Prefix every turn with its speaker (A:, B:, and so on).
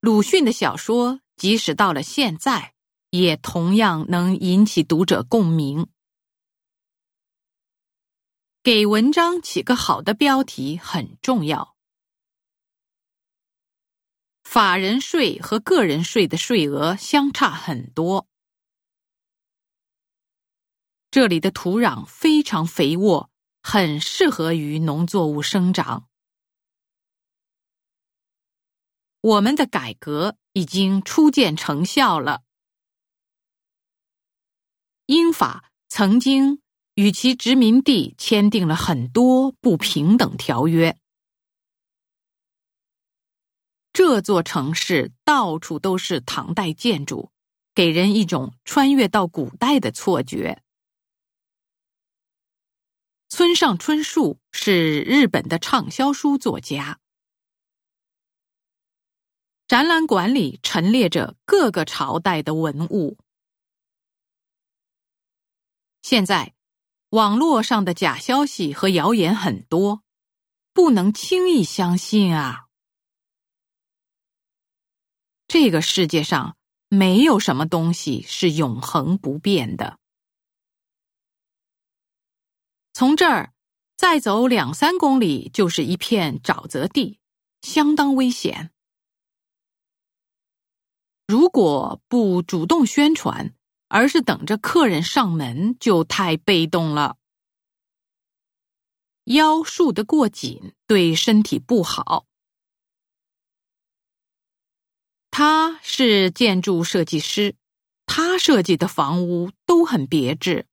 A: 鲁迅的小说，即使到了现在，也同样能引起读者共鸣。给文章起个好的标题很重要。法人税和个人税的税额相差很多。这里的土壤非常肥沃，很适合于农作物生长。我们的改革已经初见成效了。英法曾经。与其殖民地签订了很多不平等条约。这座城市到处都是唐代建筑，给人一种穿越到古代的错觉。村上春树是日本的畅销书作家。展览馆里陈列着各个朝代的文物。现在。网络上的假消息和谣言很多，不能轻易相信啊！这个世界上没有什么东西是永恒不变的。从这儿再走两三公里就是一片沼泽地，相当危险。如果不主动宣传，而是等着客人上门，就太被动了。腰束得过紧，对身体不好。他是建筑设计师，他设计的房屋都很别致。